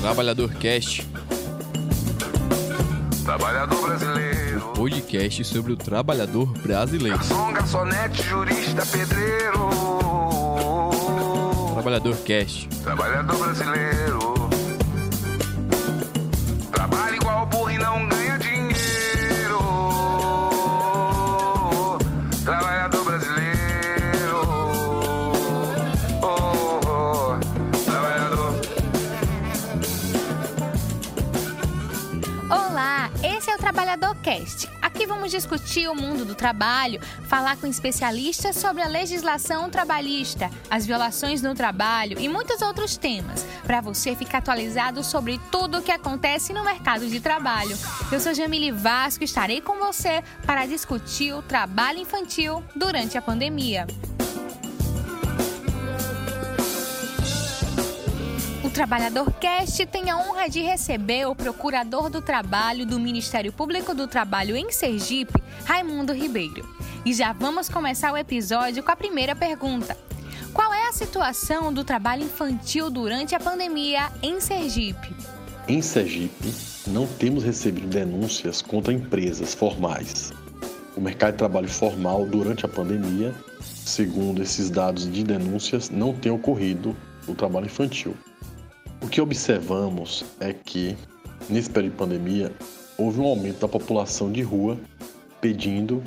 Trabalhador Cast, Trabalhador brasileiro. podcast sobre o trabalhador brasileiro. Garçom, garçonete, jurista, pedreiro. Trabalhador Cast, Trabalhador brasileiro. Vamos discutir o mundo do trabalho, falar com especialistas sobre a legislação trabalhista, as violações no trabalho e muitos outros temas, para você ficar atualizado sobre tudo o que acontece no mercado de trabalho. Eu sou Jamile Vasco e estarei com você para discutir o trabalho infantil durante a pandemia. Trabalhador Cast tem a honra de receber o Procurador do Trabalho do Ministério Público do Trabalho em Sergipe, Raimundo Ribeiro. E já vamos começar o episódio com a primeira pergunta. Qual é a situação do trabalho infantil durante a pandemia em Sergipe? Em Sergipe, não temos recebido denúncias contra empresas formais. O mercado de trabalho formal durante a pandemia, segundo esses dados de denúncias, não tem ocorrido o trabalho infantil. O que observamos é que, nesse período de pandemia, houve um aumento da população de rua pedindo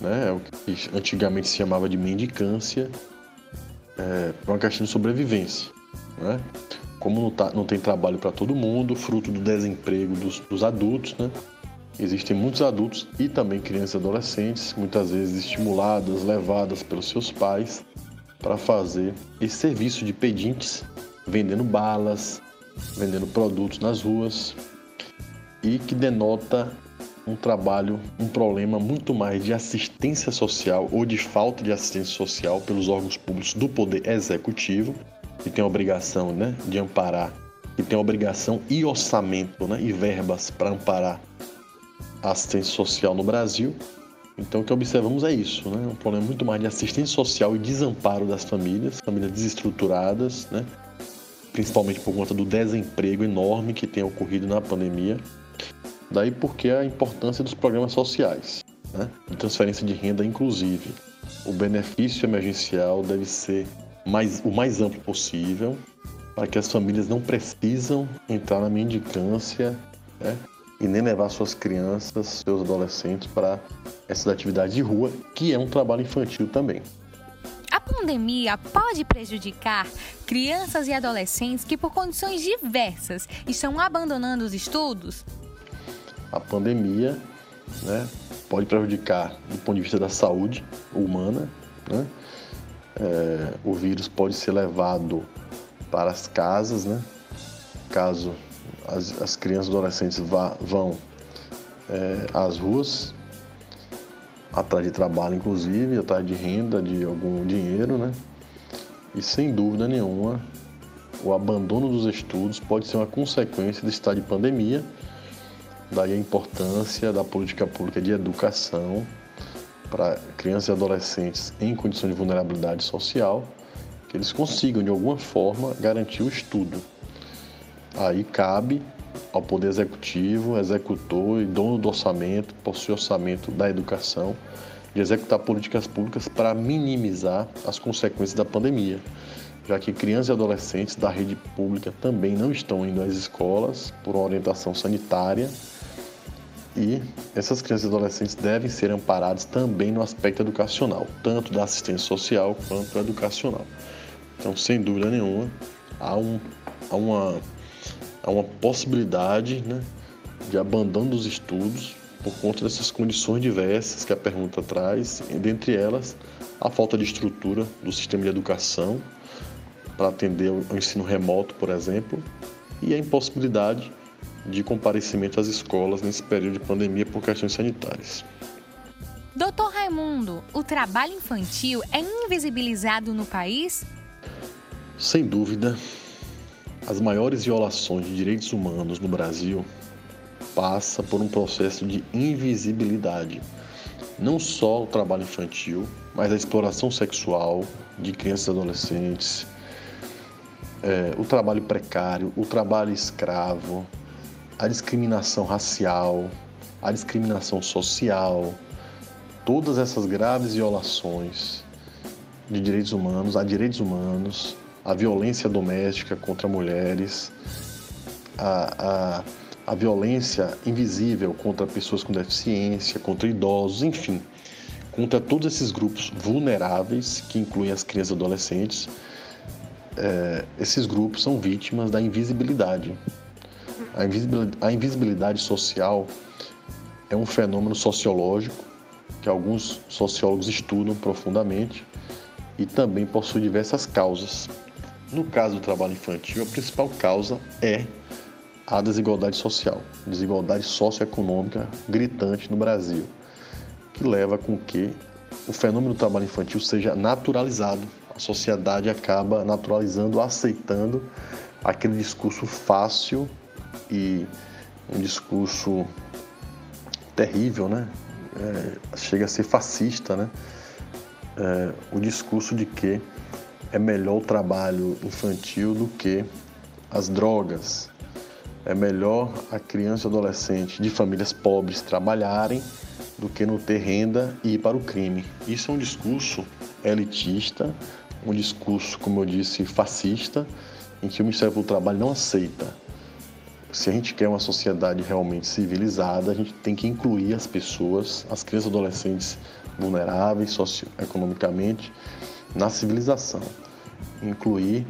né, o que antigamente se chamava de mendicância, é, uma questão de sobrevivência. Né? Como não, tá- não tem trabalho para todo mundo, fruto do desemprego dos, dos adultos, né? existem muitos adultos e também crianças e adolescentes, muitas vezes estimuladas, levadas pelos seus pais para fazer esse serviço de pedintes, vendendo balas, vendendo produtos nas ruas e que denota um trabalho, um problema muito mais de assistência social ou de falta de assistência social pelos órgãos públicos do poder executivo, que tem a obrigação né, de amparar, que tem a obrigação e orçamento né, e verbas para amparar a assistência social no Brasil. Então o que observamos é isso, né? um problema muito mais de assistência social e desamparo das famílias, famílias desestruturadas, né? Principalmente por conta do desemprego enorme que tem ocorrido na pandemia. Daí porque a importância dos programas sociais, né? de transferência de renda inclusive. O benefício emergencial deve ser mais, o mais amplo possível para que as famílias não precisam entrar na mendicância né? e nem levar suas crianças, seus adolescentes para essas atividades de rua, que é um trabalho infantil também. A pandemia pode prejudicar crianças e adolescentes que, por condições diversas, estão abandonando os estudos? a pandemia né, pode prejudicar do ponto de vista da saúde humana. Né? É, o vírus pode ser levado para as casas, né? caso as, as crianças e adolescentes vá, vão é, às ruas, atrás de trabalho, inclusive, atrás de renda, de algum dinheiro. Né? E sem dúvida nenhuma, o abandono dos estudos pode ser uma consequência desse estado de pandemia Daí a importância da política pública de educação para crianças e adolescentes em condição de vulnerabilidade social, que eles consigam de alguma forma garantir o estudo. Aí cabe ao Poder Executivo, executor e dono do orçamento, possui orçamento da educação, de executar políticas públicas para minimizar as consequências da pandemia, já que crianças e adolescentes da rede pública também não estão indo às escolas por orientação sanitária e essas crianças e adolescentes devem ser amparadas também no aspecto educacional, tanto da assistência social quanto educacional. Então, sem dúvida nenhuma, há, um, há, uma, há uma possibilidade né, de abandono dos estudos por conta dessas condições diversas que a pergunta traz, dentre elas a falta de estrutura do sistema de educação para atender o ensino remoto, por exemplo, e a impossibilidade de comparecimento às escolas nesse período de pandemia por questões sanitárias. Doutor Raimundo, o trabalho infantil é invisibilizado no país? Sem dúvida, as maiores violações de direitos humanos no Brasil passa por um processo de invisibilidade. Não só o trabalho infantil, mas a exploração sexual de crianças e adolescentes, é, o trabalho precário, o trabalho escravo, a discriminação racial, a discriminação social, todas essas graves violações de direitos humanos, a direitos humanos, a violência doméstica contra mulheres, a, a, a violência invisível contra pessoas com deficiência, contra idosos, enfim, contra todos esses grupos vulneráveis, que incluem as crianças e adolescentes, é, esses grupos são vítimas da invisibilidade. A invisibilidade, a invisibilidade social é um fenômeno sociológico que alguns sociólogos estudam profundamente e também possui diversas causas. No caso do trabalho infantil, a principal causa é a desigualdade social, desigualdade socioeconômica gritante no Brasil, que leva com que o fenômeno do trabalho infantil seja naturalizado. A sociedade acaba naturalizando, aceitando aquele discurso fácil e um discurso terrível, né? É, chega a ser fascista, né? É, o discurso de que é melhor o trabalho infantil do que as drogas. É melhor a criança e adolescente de famílias pobres trabalharem do que não ter renda e ir para o crime. Isso é um discurso elitista, um discurso, como eu disse, fascista, em que o Ministério do Trabalho não aceita. Se a gente quer uma sociedade realmente civilizada, a gente tem que incluir as pessoas, as crianças e adolescentes vulneráveis socioeconomicamente, na civilização. Incluir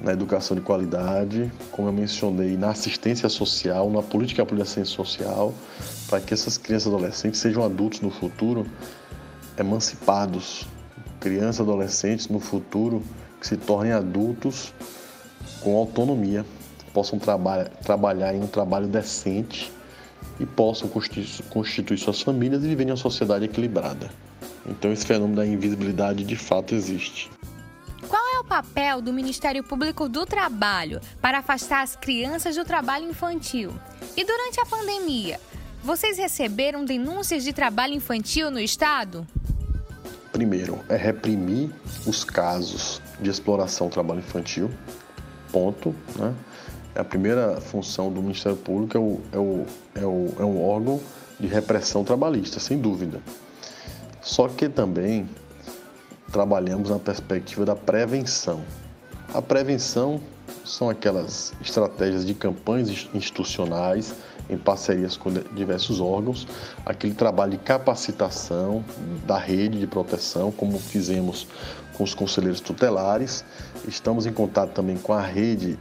na educação de qualidade, como eu mencionei, na assistência social, na política de assistência social, para que essas crianças e adolescentes sejam adultos no futuro emancipados. Crianças e adolescentes no futuro que se tornem adultos com autonomia, possam traba trabalhar em um trabalho decente e possam constituir, constituir suas famílias e viver em uma sociedade equilibrada. Então esse fenômeno da invisibilidade de fato existe. Qual é o papel do Ministério Público do Trabalho para afastar as crianças do trabalho infantil? E durante a pandemia, vocês receberam denúncias de trabalho infantil no estado? Primeiro, é reprimir os casos de exploração do trabalho infantil. Ponto. Né? A primeira função do Ministério Público é, o, é, o, é, o, é um órgão de repressão trabalhista, sem dúvida. Só que também trabalhamos na perspectiva da prevenção. A prevenção são aquelas estratégias de campanhas institucionais em parcerias com diversos órgãos, aquele trabalho de capacitação da rede de proteção, como fizemos com os conselheiros tutelares. Estamos em contato também com a rede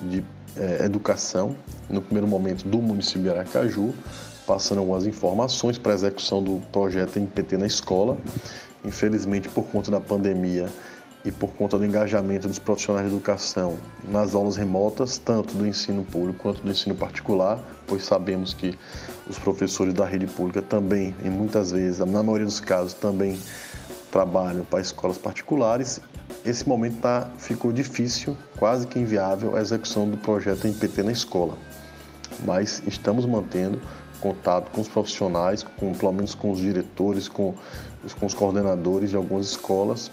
de é, educação, no primeiro momento do município de Aracaju, passando algumas informações para a execução do projeto MPT na escola. Infelizmente, por conta da pandemia e por conta do engajamento dos profissionais de educação nas aulas remotas, tanto do ensino público quanto do ensino particular, pois sabemos que os professores da rede pública também, em muitas vezes, na maioria dos casos, também trabalham para escolas particulares. Esse momento tá, ficou difícil, quase que inviável, a execução do projeto MPT na escola. Mas estamos mantendo contato com os profissionais, com, pelo menos com os diretores, com, com os coordenadores de algumas escolas,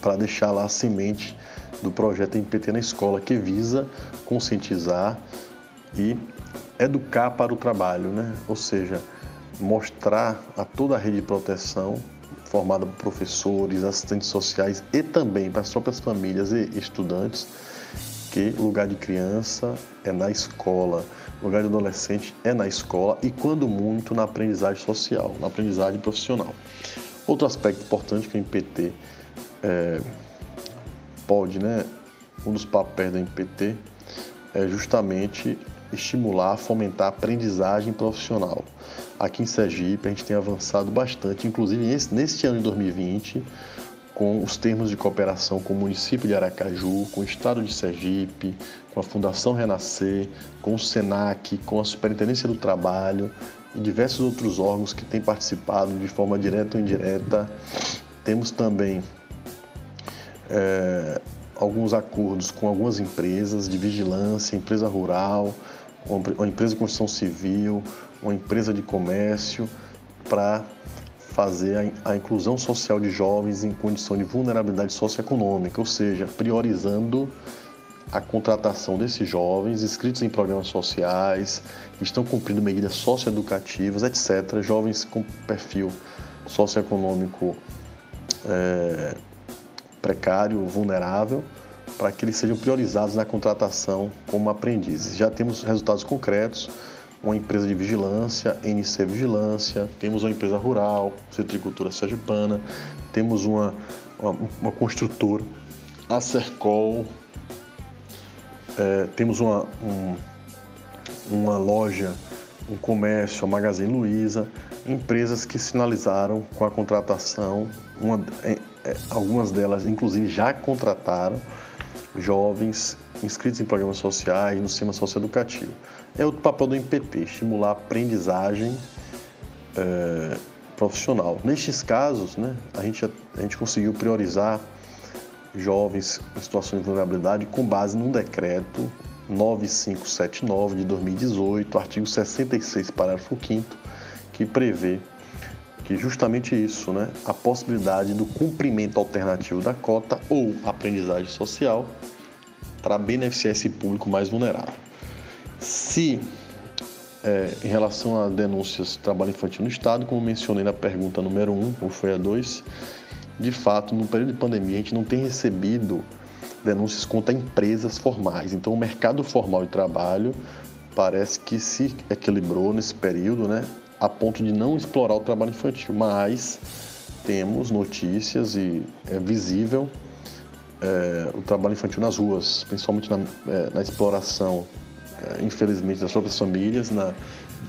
para deixar lá a semente do projeto MPT na escola, que visa conscientizar e educar para o trabalho, né? ou seja, mostrar a toda a rede de proteção formada por professores, assistentes sociais e também para as próprias famílias e estudantes que o lugar de criança é na escola, o lugar de adolescente é na escola e, quando muito, na aprendizagem social, na aprendizagem profissional. Outro aspecto importante que o MPT é, pode, né, um dos papéis da MPT é justamente estimular, fomentar a aprendizagem profissional. Aqui em Sergipe a gente tem avançado bastante, inclusive neste ano de 2020, com os termos de cooperação com o município de Aracaju, com o estado de Sergipe, com a Fundação Renascer, com o SENAC, com a Superintendência do Trabalho e diversos outros órgãos que têm participado de forma direta ou indireta. Temos também é, alguns acordos com algumas empresas de vigilância, empresa rural, uma empresa de construção civil, uma empresa de comércio, para fazer a, a inclusão social de jovens em condição de vulnerabilidade socioeconômica, ou seja, priorizando a contratação desses jovens inscritos em programas sociais, que estão cumprindo medidas socioeducativas, etc. Jovens com perfil socioeconômico é, precário, vulnerável, para que eles sejam priorizados na contratação como aprendizes. Já temos resultados concretos, uma empresa de vigilância, NC Vigilância, temos uma empresa rural, Citricultura Sergipana, temos uma, uma, uma construtora, a Sercol, é, temos uma, um, uma loja, um comércio, a Magazine Luiza, empresas que sinalizaram com a contratação, uma, é, é, algumas delas inclusive já contrataram jovens inscritos em programas sociais, no sistema socioeducativo. É o papel do MPT, estimular a aprendizagem é, profissional. Nestes casos, né, a, gente, a gente conseguiu priorizar jovens em situação de vulnerabilidade com base num decreto 9579 de 2018, artigo 66, parágrafo 5 que prevê que justamente isso, né, a possibilidade do cumprimento alternativo da cota ou aprendizagem social para beneficiar esse público mais vulnerável. Se é, em relação a denúncias de trabalho infantil no Estado, como mencionei na pergunta número 1, ou foi a 2, de fato, no período de pandemia, a gente não tem recebido denúncias contra empresas formais. Então, o mercado formal de trabalho parece que se equilibrou nesse período, né, a ponto de não explorar o trabalho infantil. Mas temos notícias e é visível é, o trabalho infantil nas ruas, principalmente na, é, na exploração, infelizmente, das próprias famílias, na,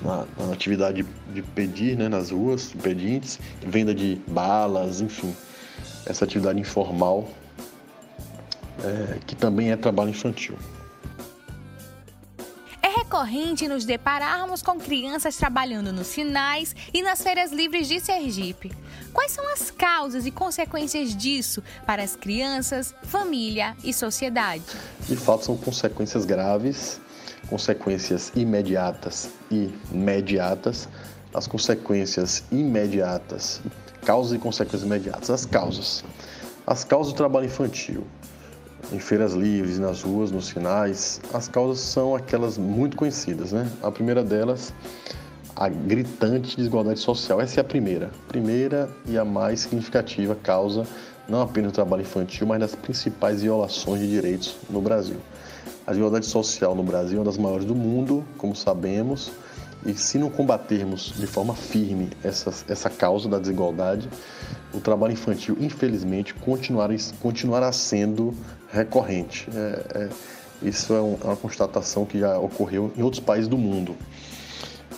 na, na atividade de, de pedir né, nas ruas, pedintes, venda de balas, enfim essa atividade informal, é, que também é trabalho infantil. É recorrente nos depararmos com crianças trabalhando nos sinais e nas feiras livres de Sergipe. Quais são as causas e consequências disso para as crianças, família e sociedade? De fato, são consequências graves, consequências imediatas e mediatas. As consequências imediatas Causas e consequências imediatas. As causas. As causas do trabalho infantil. Em feiras livres, nas ruas, nos finais, as causas são aquelas muito conhecidas, né? A primeira delas, a gritante desigualdade social. Essa é a primeira. Primeira e a mais significativa causa, não apenas do trabalho infantil, mas das principais violações de direitos no Brasil. A desigualdade social no Brasil é uma das maiores do mundo, como sabemos, e se não combatermos de forma firme essa, essa causa da desigualdade, o trabalho infantil, infelizmente, continuará, continuará sendo recorrente. É, é, isso é, um, é, uma constatação que já ocorreu em outros países do mundo.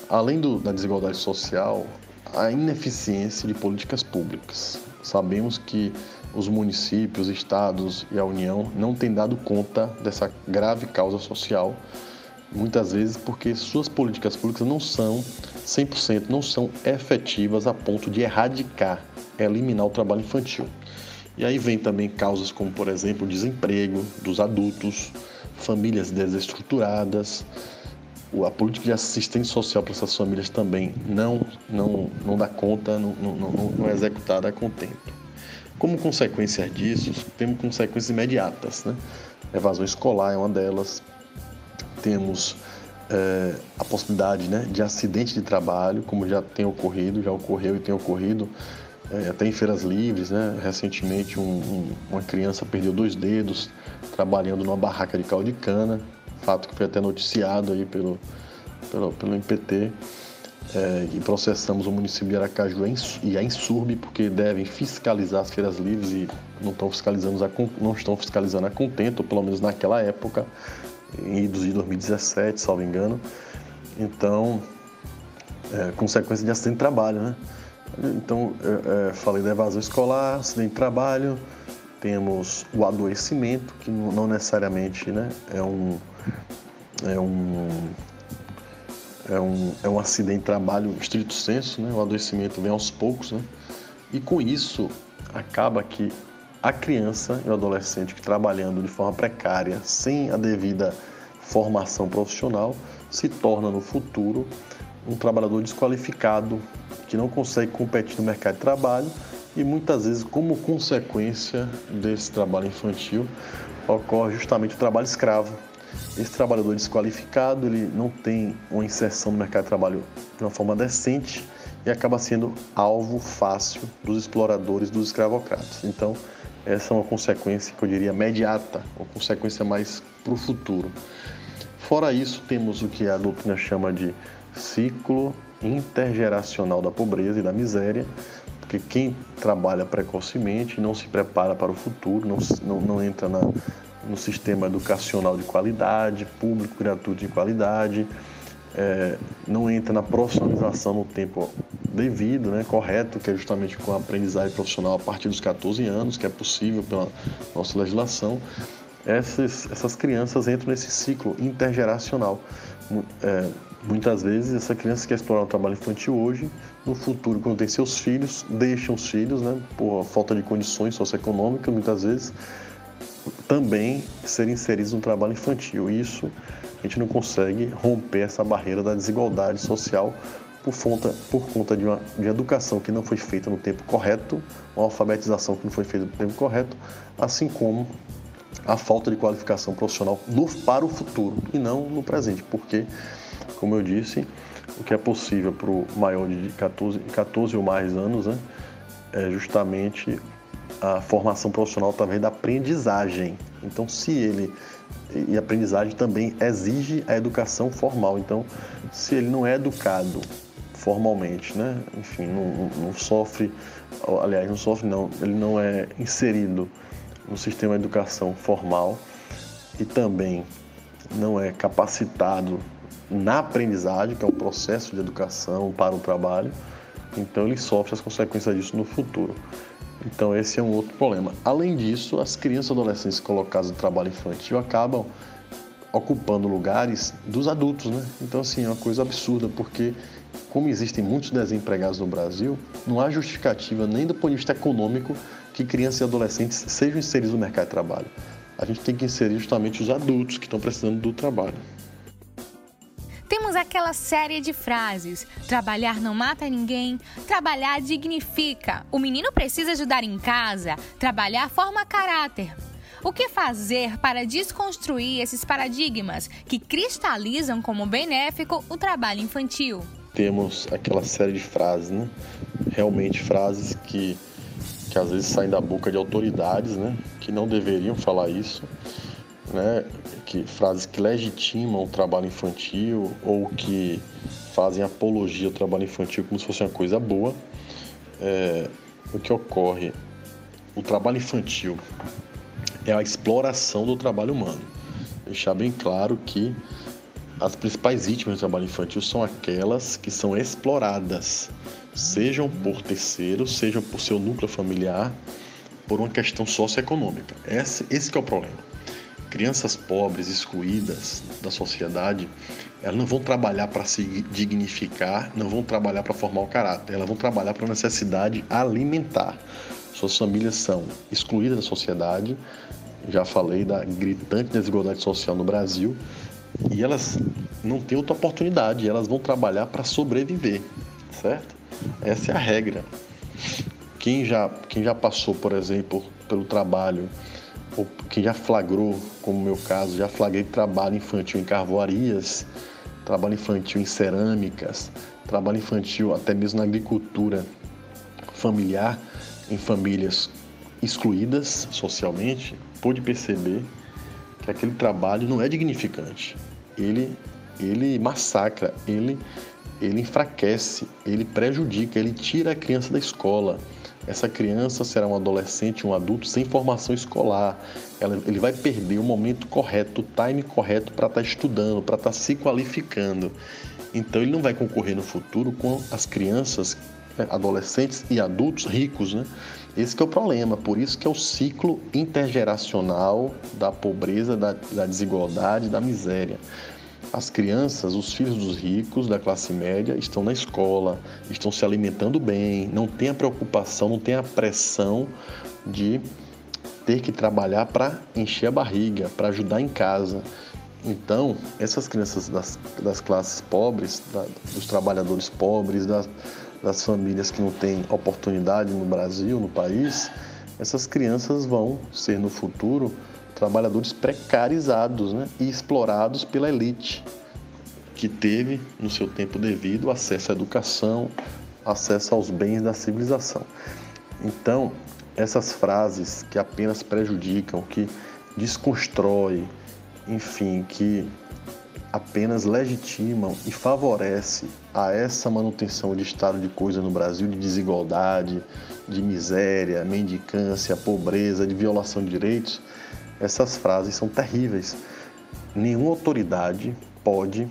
Além do, da desigualdade social, a ineficiência de políticas públicas. Sabemos que os municípios, estados e a União não têm dado conta dessa grave causa social muitas vezes porque suas políticas públicas não são 100%, não são efetivas a ponto de erradicar, eliminar o trabalho infantil. E aí vem também causas como, por exemplo, o desemprego dos adultos, famílias desestruturadas, a política de assistência social para essas famílias também não, não, não dá conta, não, não, não, não é executada a contento. Como consequência disso, temos consequências imediatas. Né? Evasão escolar é uma delas, temos é, a possibilidade né, de acidente de trabalho, como já tem ocorrido, já ocorreu e tem ocorrido é, até em feiras livres. Né? Recentemente, um, um, uma criança perdeu dois dedos trabalhando numa barraca de caldo de cana, fato que foi até noticiado aí pelo, pelo, pelo MPT. É, e processamos o município de Aracaju e a Insurb porque devem fiscalizar as feiras livres e não estão fiscalizando a, não estão fiscalizando a contento, pelo menos naquela época, em idos de 2017, salvo engano. Então, é, consequência de acidente de trabalho, né? Então, é, é, falei da evasão escolar, acidente de trabalho, temos o adoecimento, que não necessariamente né, é, um, é, um, é, um, é um acidente de trabalho estrito senso, né? o adoecimento vem aos poucos, né? e com isso acaba que a criança e o adolescente que trabalhando de forma precária, sem a devida formação profissional, se torna no futuro um trabalhador desqualificado que não consegue competir no mercado de trabalho e muitas vezes, como consequência desse trabalho infantil, ocorre justamente o trabalho escravo. Esse trabalhador desqualificado, ele não tem uma inserção no mercado de trabalho de uma forma decente e acaba sendo alvo fácil dos exploradores, dos escravocratas. Então, essa é uma consequência que eu diria imediata, uma consequência mais para o futuro. Fora isso, temos o que a doutrina chama de ciclo intergeracional da pobreza e da miséria, porque quem trabalha precocemente não se prepara para o futuro, não, não, não entra na, no sistema educacional de qualidade, público gratuito de qualidade, é, não entra na profissionalização no tempo devido, né, correto, que é justamente com a aprendizagem profissional a partir dos 14 anos, que é possível pela nossa legislação, essas, essas crianças entram nesse ciclo intergeracional. É, muitas vezes, essa criança quer explorar o trabalho infantil hoje, no futuro, quando tem seus filhos, deixam os filhos, né, por falta de condições socioeconômicas, muitas vezes, também serem inseridos no trabalho infantil. Isso a gente não consegue romper essa barreira da desigualdade social por conta, por conta de uma de educação que não foi feita no tempo correto, uma alfabetização que não foi feita no tempo correto, assim como a falta de qualificação profissional no, para o futuro e não no presente, porque, como eu disse, o que é possível para o maior de 14, 14 ou mais anos né, é justamente a formação profissional através da aprendizagem. Então, se ele e aprendizagem também exige a educação formal. Então, se ele não é educado formalmente, né? Enfim, não, não, sofre, aliás, não sofre não, ele não é inserido no sistema de educação formal e também não é capacitado na aprendizagem, que é o processo de educação para o trabalho, então ele sofre as consequências disso no futuro. Então esse é um outro problema. Além disso, as crianças e adolescentes colocadas no trabalho infantil acabam ocupando lugares dos adultos, né? Então assim, é uma coisa absurda, porque como existem muitos desempregados no Brasil, não há justificativa nem do ponto de vista econômico que crianças e adolescentes sejam inseridos no mercado de trabalho. A gente tem que inserir justamente os adultos que estão precisando do trabalho. Aquela série de frases: trabalhar não mata ninguém, trabalhar dignifica, o menino precisa ajudar em casa, trabalhar forma caráter. O que fazer para desconstruir esses paradigmas que cristalizam como benéfico o trabalho infantil? Temos aquela série de frases, né? Realmente frases que, que às vezes saem da boca de autoridades, né? Que não deveriam falar isso né, que frases que legitimam o trabalho infantil ou que fazem apologia ao trabalho infantil como se fosse uma coisa boa. É, o que ocorre? O trabalho infantil é a exploração do trabalho humano. Deixar bem claro que as principais vítimas do trabalho infantil são aquelas que são exploradas, sejam por terceiros, sejam por seu núcleo familiar, por uma questão socioeconômica. Esse, esse é o problema crianças pobres, excluídas da sociedade, elas não vão trabalhar para se dignificar, não vão trabalhar para formar o caráter, elas vão trabalhar para necessidade alimentar. Suas famílias são excluídas da sociedade, já falei da gritante desigualdade social no Brasil, e elas não têm outra oportunidade, elas vão trabalhar para sobreviver, certo? Essa é a regra. Quem já, quem já passou, por exemplo, pelo trabalho que já flagrou, como meu caso, já flagrei trabalho infantil em carvoarias, trabalho infantil em cerâmicas, trabalho infantil até mesmo na agricultura familiar, em famílias excluídas socialmente, pôde perceber que aquele trabalho não é dignificante. Ele, ele massacra, ele, ele enfraquece, ele prejudica, ele tira a criança da escola essa criança será um adolescente, um adulto sem formação escolar. Ela, ele vai perder o momento correto, o time correto para estar tá estudando, para estar tá se qualificando. Então ele não vai concorrer no futuro com as crianças, né, adolescentes e adultos ricos, né? Esse é o problema, por isso que é o ciclo intergeracional da pobreza, da, da desigualdade, da miséria. As crianças, os filhos dos ricos, da classe média, estão na escola, estão se alimentando bem, não tem a preocupação, não tem a pressão de ter que trabalhar para encher a barriga, para ajudar em casa. Então, essas crianças das, das classes pobres, da, dos trabalhadores pobres, das, das famílias que não têm oportunidade no Brasil, no país, essas crianças vão ser no futuro trabalhadores precarizados né? e explorados pela elite, que teve no seu tempo devido acesso à educação, acesso aos bens da civilização. Então, essas frases que apenas prejudicam, que desconstroem, enfim, que apenas legitimam e favorecem a essa manutenção de estado de coisa no Brasil, de desigualdade, de miséria, mendicância, pobreza, de violação de direitos, essas frases são terríveis. Nenhuma autoridade pode,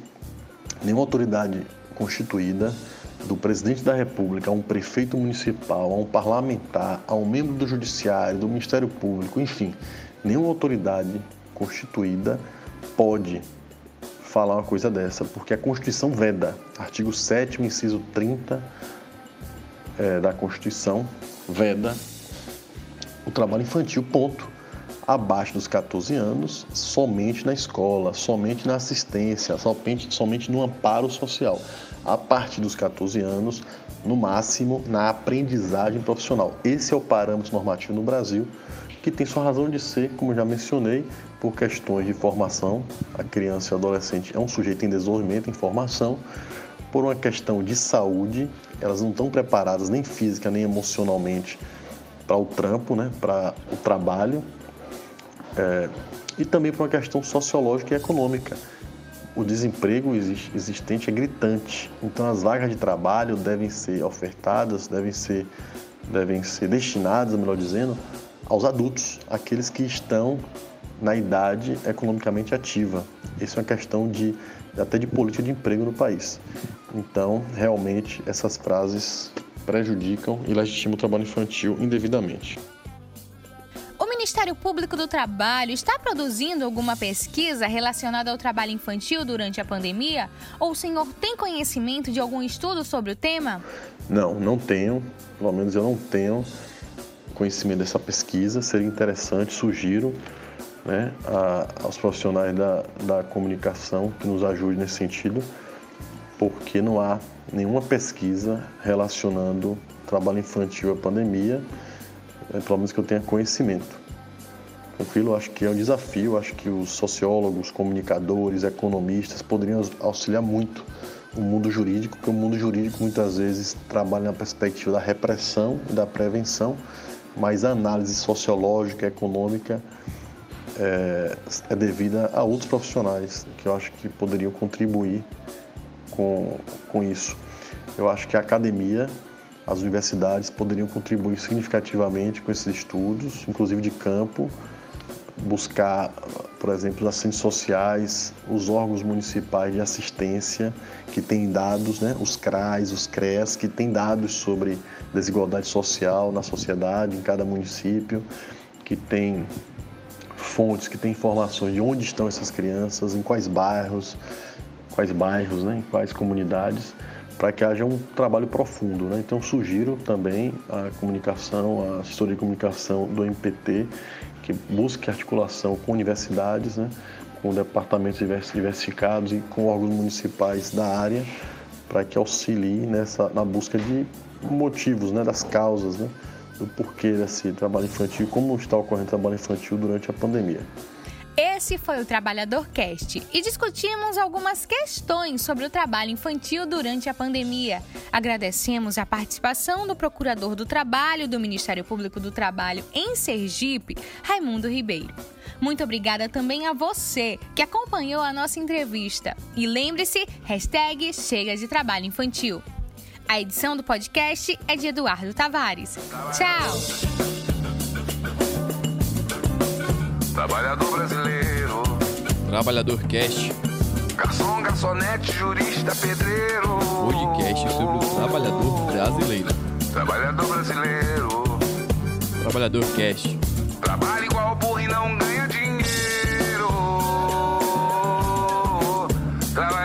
nenhuma autoridade constituída, do presidente da República a um prefeito municipal, a um parlamentar, a um membro do judiciário, do Ministério Público, enfim, nenhuma autoridade constituída pode falar uma coisa dessa, porque a Constituição veda. Artigo 7 inciso 30 é, da Constituição veda o trabalho infantil, ponto. Abaixo dos 14 anos, somente na escola, somente na assistência, somente, somente no amparo social. A partir dos 14 anos, no máximo, na aprendizagem profissional. Esse é o parâmetro normativo no Brasil que tem sua razão de ser, como já mencionei, por questões de formação. A criança e o adolescente é um sujeito em desenvolvimento, em formação. Por uma questão de saúde, elas não estão preparadas nem física nem emocionalmente para o trampo, né, para o trabalho. É, e também por uma questão sociológica e econômica. O desemprego existente é gritante, então as vagas de trabalho devem ser ofertadas, devem ser, devem ser destinadas, melhor dizendo, aos adultos, aqueles que estão na idade economicamente ativa. Isso é uma questão de até de política de emprego no país. Então, realmente, essas frases prejudicam e legitimam o trabalho infantil indevidamente. Ministério Público do Trabalho está produzindo alguma pesquisa relacionada ao trabalho infantil durante a pandemia? Ou o senhor tem conhecimento de algum estudo sobre o tema? Não, não tenho. Pelo menos eu não tenho conhecimento dessa pesquisa, seria interessante, sugiro né, a, aos profissionais da, da comunicação que nos ajudem nesse sentido, porque não há nenhuma pesquisa relacionando trabalho infantil à pandemia, é, pelo menos que eu tenha conhecimento. Tranquilo? Acho que é um desafio, acho que os sociólogos, comunicadores, economistas poderiam auxiliar muito o mundo jurídico, porque o mundo jurídico muitas vezes trabalha na perspectiva da repressão e da prevenção, mas a análise sociológica, econômica é, é devida a outros profissionais que eu acho que poderiam contribuir com, com isso. Eu acho que a academia, as universidades poderiam contribuir significativamente com esses estudos, inclusive de campo, buscar, por exemplo, as ciências sociais, os órgãos municipais de assistência que têm dados, né, os CRAs, os CREAS, que têm dados sobre desigualdade social na sociedade, em cada município, que tem fontes, que tem informações de onde estão essas crianças, em quais bairros, quais bairros, né, em quais comunidades, para que haja um trabalho profundo. Né? Então, sugiro também a comunicação, a assessoria de comunicação do MPT, que busque articulação com universidades, né, com departamentos diversificados e com órgãos municipais da área, para que auxilie nessa, na busca de motivos, né, das causas, né, do porquê desse trabalho infantil, como está ocorrendo trabalho infantil durante a pandemia. Esse foi o Trabalhador Cast e discutimos algumas questões sobre o trabalho infantil durante a pandemia. Agradecemos a participação do Procurador do Trabalho do Ministério Público do Trabalho em Sergipe, Raimundo Ribeiro. Muito obrigada também a você que acompanhou a nossa entrevista. E lembre-se, hashtag Chega de Trabalho Infantil. A edição do podcast é de Eduardo Tavares. Tchau! Trabalhador brasileiro. Trabalhador Cast. Garçom, garçonete, jurista, pedreiro. Podcast sobre o trabalhador brasileiro. Trabalhador brasileiro. Trabalhador Cast. Trabalha igual burro e não ganha dinheiro. Trabalha